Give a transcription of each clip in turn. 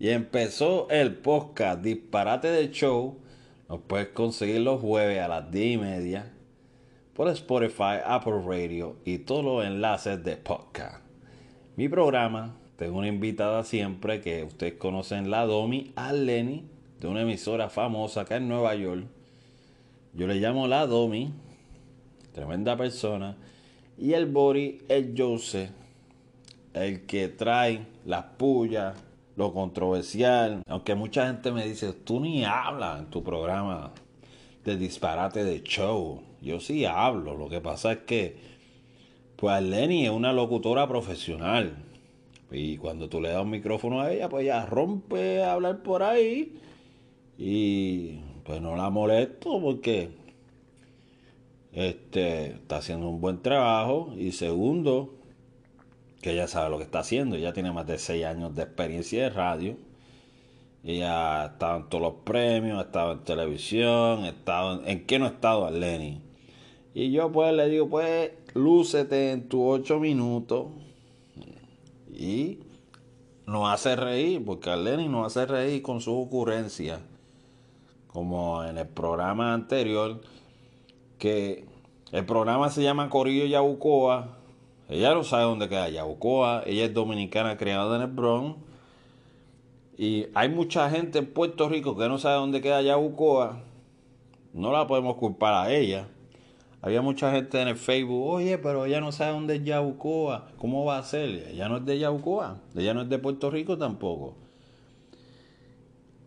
Y empezó el podcast Disparate de Show. Nos puedes conseguir los jueves a las 10 y media por Spotify, Apple Radio y todos los enlaces de podcast. Mi programa, tengo una invitada siempre que ustedes conocen, la Domi Aleni, de una emisora famosa acá en Nueva York. Yo le llamo la Domi, tremenda persona. Y el Bori, el Jose, el que trae las pullas, lo controversial. Aunque mucha gente me dice, tú ni hablas en tu programa de disparate de show. Yo sí hablo. Lo que pasa es que, pues Lenny es una locutora profesional. Y cuando tú le das un micrófono a ella, pues ella rompe a hablar por ahí. Y pues no la molesto porque este, está haciendo un buen trabajo. Y segundo, que ella sabe lo que está haciendo. Ella tiene más de 6 años de experiencia de radio. Ella ha estado en todos los premios, ha estado en televisión, ha estado en... ¿En qué no ha estado Lenny? Y yo pues le digo, pues, lúcete en tus 8 minutos. Y nos hace reír, porque Lenny nos hace reír con su ocurrencia. Como en el programa anterior, que el programa se llama Corillo Yabucoa. Ella no sabe dónde queda Yabucoa. Ella es dominicana, criada en el Bronx. Y hay mucha gente en Puerto Rico que no sabe dónde queda Yabucoa. No la podemos culpar a ella. Había mucha gente en el Facebook, oye, pero ella no sabe dónde es Yabucoa. ¿Cómo va a ser? Ella no es de Yabucoa. Ella no es de Puerto Rico tampoco.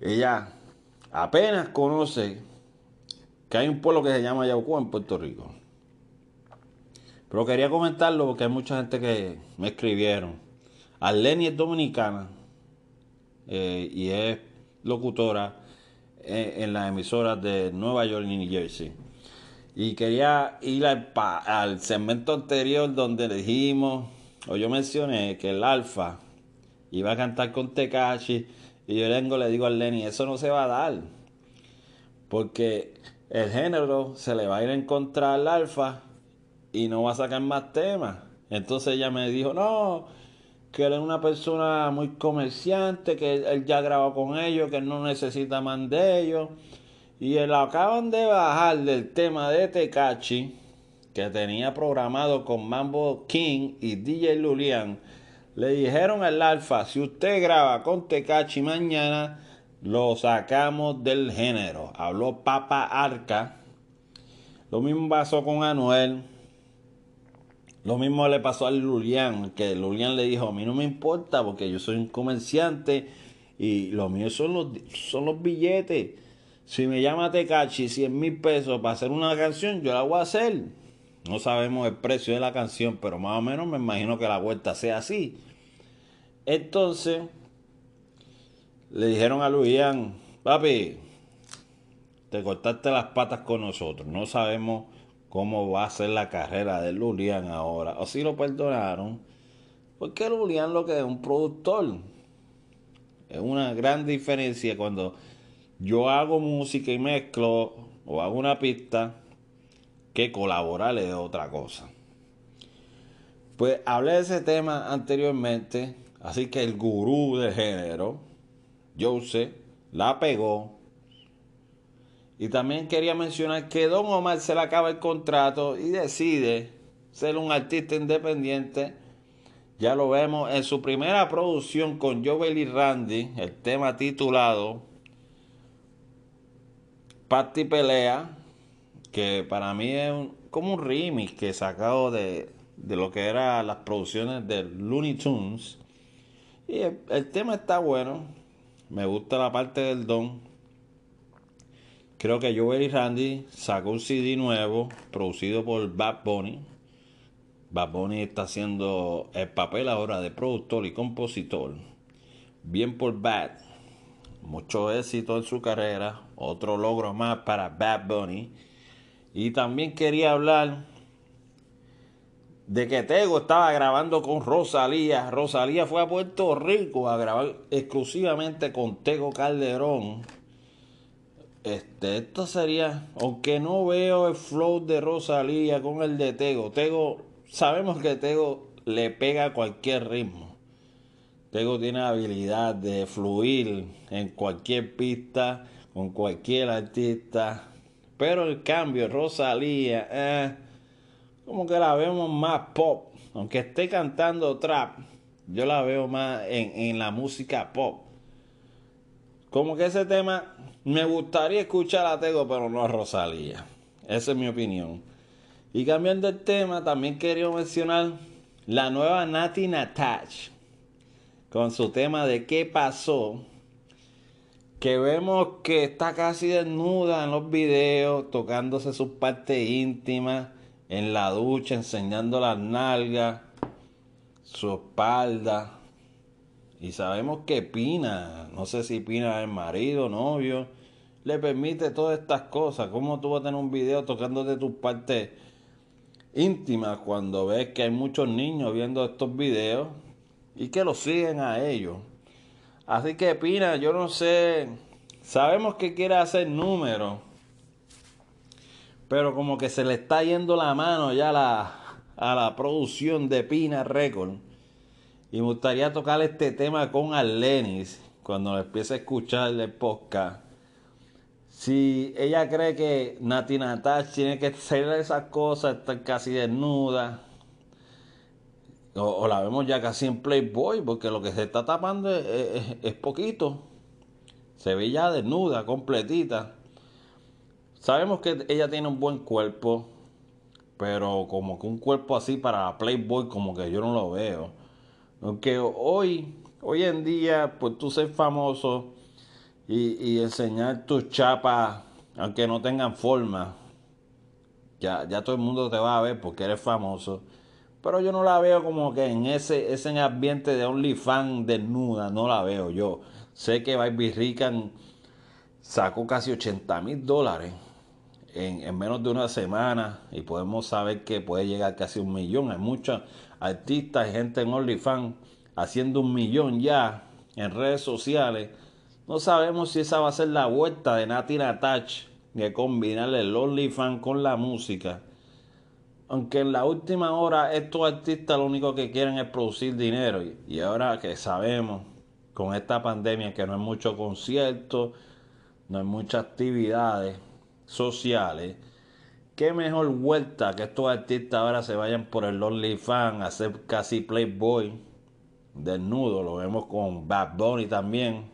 Ella apenas conoce que hay un pueblo que se llama Yabucoa en Puerto Rico. Pero quería comentarlo porque hay mucha gente que me escribieron. Arleni es dominicana eh, y es locutora en, en las emisoras de Nueva York y New Jersey. Y quería ir al, al segmento anterior donde dijimos, o yo mencioné que el Alfa iba a cantar con Tekashi. Y yo le digo a Lenny, eso no se va a dar. Porque el género se le va a ir en contra al Alfa y no va a sacar más temas. Entonces ella me dijo, no, que él es una persona muy comerciante, que él ya grabó con ellos, que él no necesita más de ellos. Y él acaban de bajar del tema de Tecachi, que tenía programado con Mambo King y DJ Lulian. Le dijeron al Alfa, si usted graba con Tecachi mañana, lo sacamos del género. Habló Papa Arca. Lo mismo pasó con Anuel. Lo mismo le pasó a Lulian, que Lulian le dijo, a mí no me importa porque yo soy un comerciante y lo mío son los, son los billetes. Si me llama Tecachi 100 mil pesos para hacer una canción, yo la voy a hacer. No sabemos el precio de la canción, pero más o menos me imagino que la vuelta sea así. Entonces, le dijeron a Lulian, papi, te cortaste las patas con nosotros. No sabemos cómo va a ser la carrera de Lulian ahora. O si lo perdonaron. Porque Lulian lo que es un productor. Es una gran diferencia cuando yo hago música y mezclo o hago una pista que colaborar es otra cosa. Pues hablé de ese tema anteriormente, así que el gurú de género, Jose, la pegó. Y también quería mencionar que Don Omar se le acaba el contrato y decide ser un artista independiente. Ya lo vemos en su primera producción con Joel y Randy, el tema titulado Party Pelea, que para mí es como un remix que he sacado de, de lo que eran las producciones de Looney Tunes. Y el, tema está bueno. Me gusta la parte del don. Creo que Joel y Randy sacó un CD nuevo producido por Bad Bunny. Bad Bunny está haciendo el papel ahora de productor y compositor. Bien por Bad. Mucho éxito en su carrera. Otro logro más para Bad Bunny. Y también quería hablar de que Tego estaba grabando con Rosalía. Rosalía fue a Puerto Rico a grabar exclusivamente con Tego Calderón. Este, esto sería, aunque no veo el flow de Rosalía con el de Tego. Tego, sabemos que Tego le pega a cualquier ritmo. Tego tiene la habilidad de fluir en cualquier pista, con cualquier artista. Pero el cambio, Rosalía, eh, como que la vemos más pop. Aunque esté cantando trap, yo la veo más en, en la música pop. Como que ese tema me gustaría escuchar a Tego, pero no a Rosalía. Esa es mi opinión. Y cambiando el tema, también quería mencionar la nueva Nati Natach con su tema de qué pasó. Que vemos que está casi desnuda en los videos, tocándose sus partes íntimas, en la ducha, enseñando las nalgas, su espalda. Y sabemos que Pina, no sé si Pina es marido, novio, le permite todas estas cosas. ¿Cómo tú vas a tener un video tocándote tus partes íntimas cuando ves que hay muchos niños viendo estos videos y que lo siguen a ellos? Así que Pina, yo no sé, sabemos que quiere hacer números, pero como que se le está yendo la mano ya a la, a la producción de Pina Record y me gustaría tocar este tema con Arlenis cuando empiece a escuchar el podcast. Si ella cree que Nati Natasha tiene que hacer esas cosas, estar casi desnuda, o, la vemos ya casi en Playboy, porque lo que se está tapando es, poquito. Se ve ya desnuda, completita. Sabemos que ella tiene un buen cuerpo, pero como que un cuerpo así para Playboy, como que yo no lo veo. Aunque hoy, hoy en día, pues tú ser famoso y, enseñar tus chapas, aunque no tengan forma, ya, ya todo el mundo te va a ver porque eres famoso. Pero yo no la veo como que en ese, ese ambiente de OnlyFans desnuda, no la veo yo. Sé que Baby Rican sacó casi 80 mil dólares en, en, menos de una semana y podemos saber que puede llegar casi un millón. Hay muchos artistas y gente en OnlyFans haciendo un millón ya en redes sociales. No sabemos si esa va a ser la vuelta de Nati Natach de combinar el OnlyFans con la música. Aunque en la última hora estos artistas lo único que quieren es producir dinero. Y ahora que sabemos con esta pandemia que no hay mucho concierto, no hay muchas actividades sociales qué mejor vuelta que estos artistas ahora se vayan por el OnlyFans a hacer casi Playboy desnudo. Lo vemos con Bad Bunny también.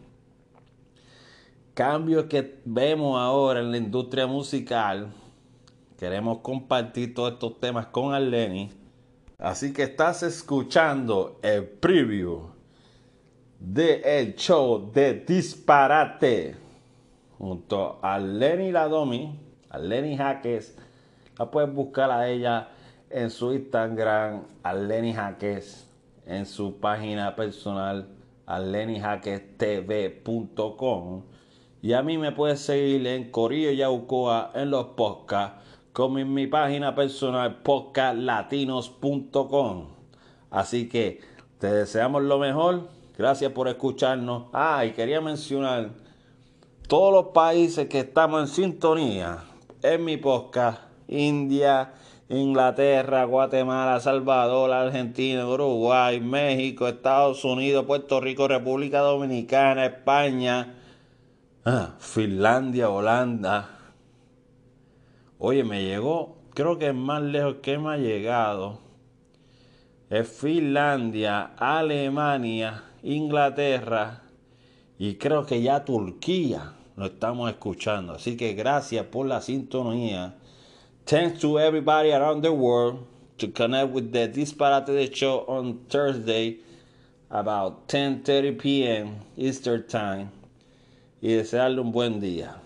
Cambios que vemos ahora en la industria musical. Queremos compartir todos estos temas con Arleni. Así que estás escuchando el preview de el show de Disparate junto a Lenny Ladomi, a Lenny Jaques la puedes buscar a ella en su Instagram, Lenny Jaques, en su página personal, alenijaquestv.com. Y a mí me puedes seguir en Corillo Yaucoa en los podcasts, como en mi página personal, podcastlatinos.com. Así que te deseamos lo mejor. Gracias por escucharnos. Ah, y quería mencionar todos los países que estamos en sintonía en mi podcast India, Inglaterra, Guatemala, Salvador, Argentina, Uruguay, México, Estados Unidos, Puerto Rico, República Dominicana, España, ah, Finlandia, Holanda. Oye, me llegó, creo que es más lejos que me ha llegado. Es Finlandia, Alemania, Inglaterra y creo que ya Turquía lo estamos escuchando. Así que gracias por la sintonía. Thanks to everybody around the world to connect with the Disparate Show on Thursday about 10:30 p.m. Eastern Time y desearle un buen día.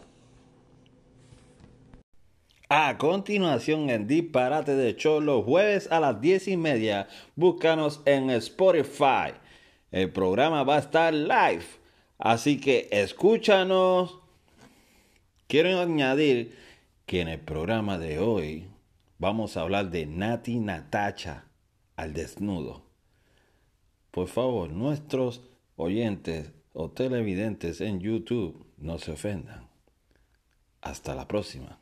A continuación en Disparate de Show los jueves a las 10 y media, búscanos en Spotify. El programa va a estar live, así que escúchanos. Quiero añadir que en el programa de hoy vamos a hablar de Nati Natacha al desnudo. Por favor, nuestros oyentes o televidentes en YouTube no se ofendan. Hasta la próxima.